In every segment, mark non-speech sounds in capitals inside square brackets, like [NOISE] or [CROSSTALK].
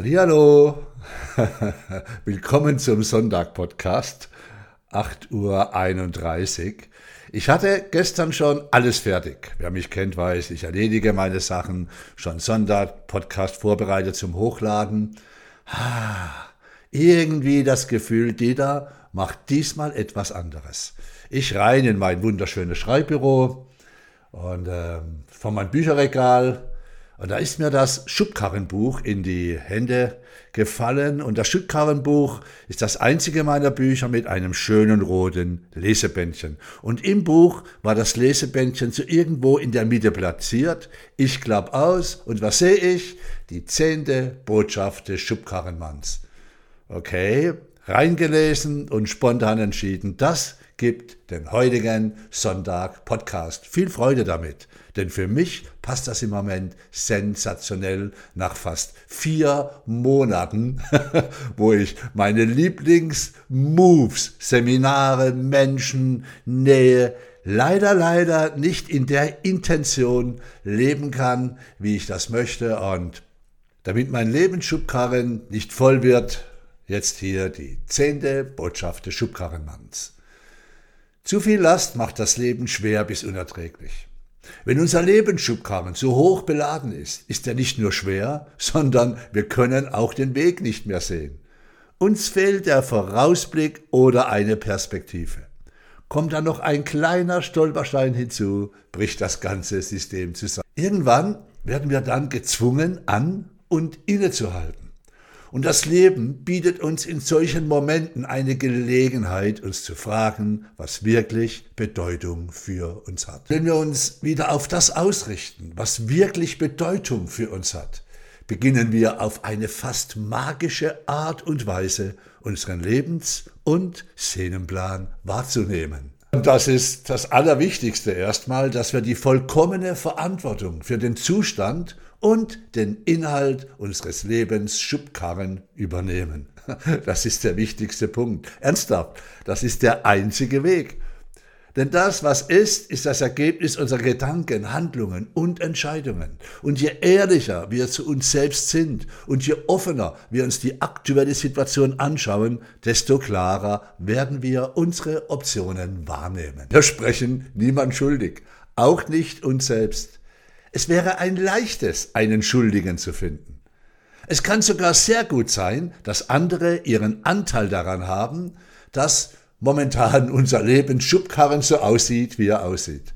Hallo, [LAUGHS] willkommen zum Sonntag-Podcast, 8.31 Uhr. Ich hatte gestern schon alles fertig. Wer mich kennt, weiß, ich erledige meine Sachen. Schon Sonntag-Podcast vorbereitet zum Hochladen. Irgendwie das Gefühl, Dieter macht diesmal etwas anderes. Ich rein in mein wunderschönes Schreibbüro und äh, vor mein Bücherregal und da ist mir das Schubkarrenbuch in die Hände gefallen. Und das Schubkarrenbuch ist das einzige meiner Bücher mit einem schönen roten Lesebändchen. Und im Buch war das Lesebändchen so irgendwo in der Mitte platziert. Ich klapp aus und was sehe ich? Die zehnte Botschaft des Schubkarrenmanns. Okay, reingelesen und spontan entschieden, das gibt den heutigen Sonntag Podcast. Viel Freude damit, denn für mich passt das im Moment sensationell nach fast vier Monaten, [LAUGHS] wo ich meine Lieblings-Moves, Seminare, Menschen, Nähe, leider, leider nicht in der Intention leben kann, wie ich das möchte und damit mein Lebensschubkarren nicht voll wird, jetzt hier die zehnte Botschaft des Schubkarrenmanns. Zu viel Last macht das Leben schwer bis unerträglich. Wenn unser Lebensschubkarren zu hoch beladen ist, ist er nicht nur schwer, sondern wir können auch den Weg nicht mehr sehen. Uns fehlt der Vorausblick oder eine Perspektive. Kommt dann noch ein kleiner Stolperstein hinzu, bricht das ganze System zusammen. Irgendwann werden wir dann gezwungen, an und innezuhalten. Und das Leben bietet uns in solchen Momenten eine Gelegenheit, uns zu fragen, was wirklich Bedeutung für uns hat. Wenn wir uns wieder auf das ausrichten, was wirklich Bedeutung für uns hat, beginnen wir auf eine fast magische Art und Weise unseren Lebens- und Szenenplan wahrzunehmen. Und das ist das Allerwichtigste erstmal, dass wir die vollkommene Verantwortung für den Zustand und den Inhalt unseres Lebens Schubkarren übernehmen. [LAUGHS] Das ist der wichtigste Punkt. Ernsthaft, das ist der einzige Weg. Denn das, was ist, ist das Ergebnis unserer Gedanken, Handlungen und Entscheidungen. Und je ehrlicher wir zu uns selbst sind und je offener wir uns die aktuelle Situation anschauen, desto klarer werden wir unsere Optionen wahrnehmen. Wir sprechen niemand schuldig, auch nicht uns selbst. Es wäre ein leichtes, einen Schuldigen zu finden. Es kann sogar sehr gut sein, dass andere ihren Anteil daran haben, dass momentan unser Leben Schubkarren so aussieht, wie er aussieht.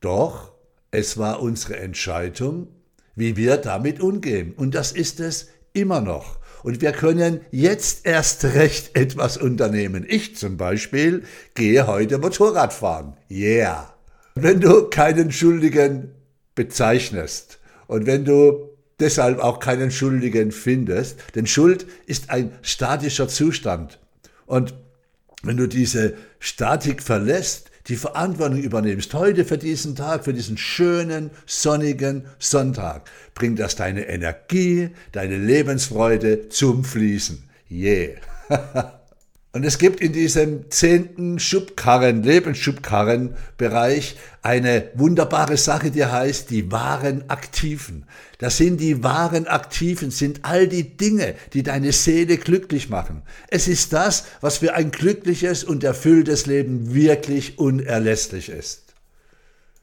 Doch es war unsere Entscheidung, wie wir damit umgehen. Und das ist es immer noch. Und wir können jetzt erst recht etwas unternehmen. Ich zum Beispiel gehe heute Motorrad fahren. Yeah. Wenn du keinen Schuldigen bezeichnest und wenn du deshalb auch keinen Schuldigen findest, denn Schuld ist ein statischer Zustand. Und wenn du diese Statik verlässt, die Verantwortung übernimmst, heute für diesen Tag, für diesen schönen, sonnigen Sonntag, bringt das deine Energie, deine Lebensfreude zum Fließen. Yeah. [LAUGHS] Und es gibt in diesem zehnten Schubkarren, Lebensschubkarrenbereich eine wunderbare Sache, die heißt die wahren Aktiven. Das sind die wahren Aktiven, sind all die Dinge, die deine Seele glücklich machen. Es ist das, was für ein glückliches und erfülltes Leben wirklich unerlässlich ist.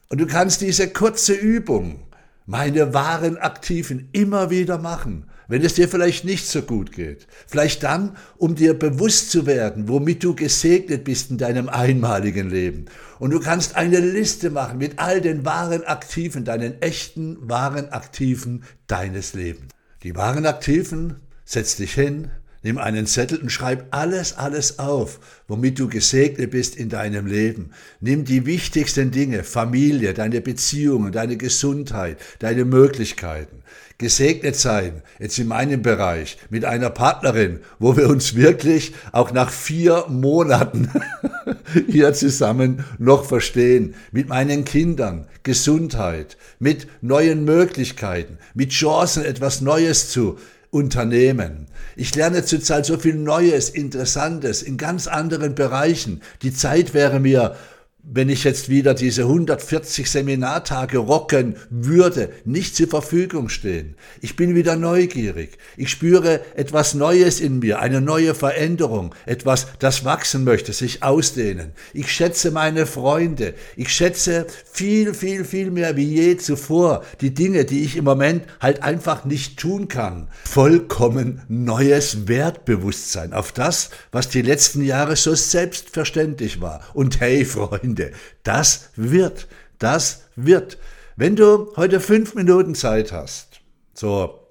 Und du kannst diese kurze Übung, meine wahren Aktiven, immer wieder machen wenn es dir vielleicht nicht so gut geht. Vielleicht dann, um dir bewusst zu werden, womit du gesegnet bist in deinem einmaligen Leben. Und du kannst eine Liste machen mit all den wahren Aktiven, deinen echten wahren Aktiven deines Lebens. Die wahren Aktiven, setz dich hin, Nimm einen Zettel und schreib alles, alles auf, womit du gesegnet bist in deinem Leben. Nimm die wichtigsten Dinge, Familie, deine Beziehungen, deine Gesundheit, deine Möglichkeiten. Gesegnet sein, jetzt in meinem Bereich, mit einer Partnerin, wo wir uns wirklich auch nach vier Monaten [LAUGHS] hier zusammen noch verstehen. Mit meinen Kindern, Gesundheit, mit neuen Möglichkeiten, mit Chancen, etwas Neues zu Unternehmen. Ich lerne zurzeit so viel Neues, Interessantes in ganz anderen Bereichen. Die Zeit wäre mir wenn ich jetzt wieder diese 140 Seminartage rocken würde, nicht zur Verfügung stehen. Ich bin wieder neugierig. Ich spüre etwas Neues in mir, eine neue Veränderung, etwas, das wachsen möchte, sich ausdehnen. Ich schätze meine Freunde. Ich schätze viel, viel, viel mehr wie je zuvor die Dinge, die ich im Moment halt einfach nicht tun kann. Vollkommen neues Wertbewusstsein auf das, was die letzten Jahre so selbstverständlich war. Und hey, Freunde, Ende. Das wird, das wird. Wenn du heute fünf Minuten Zeit hast, so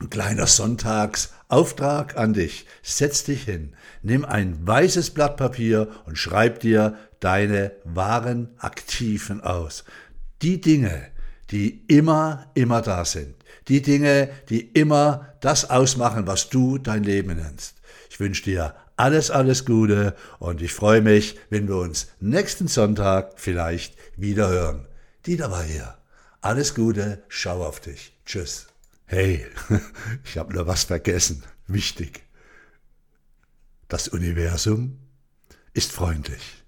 ein kleiner Sonntagsauftrag an dich, setz dich hin, nimm ein weißes Blatt Papier und schreib dir deine wahren Aktiven aus. Die Dinge, die immer, immer da sind. Die Dinge, die immer das ausmachen, was du dein Leben nennst. Ich wünsche dir alles, alles Gute und ich freue mich, wenn wir uns nächsten Sonntag vielleicht wieder hören. Dieter war hier. Alles Gute, schau auf dich. Tschüss. Hey, [LAUGHS] ich habe nur was vergessen. Wichtig. Das Universum ist freundlich.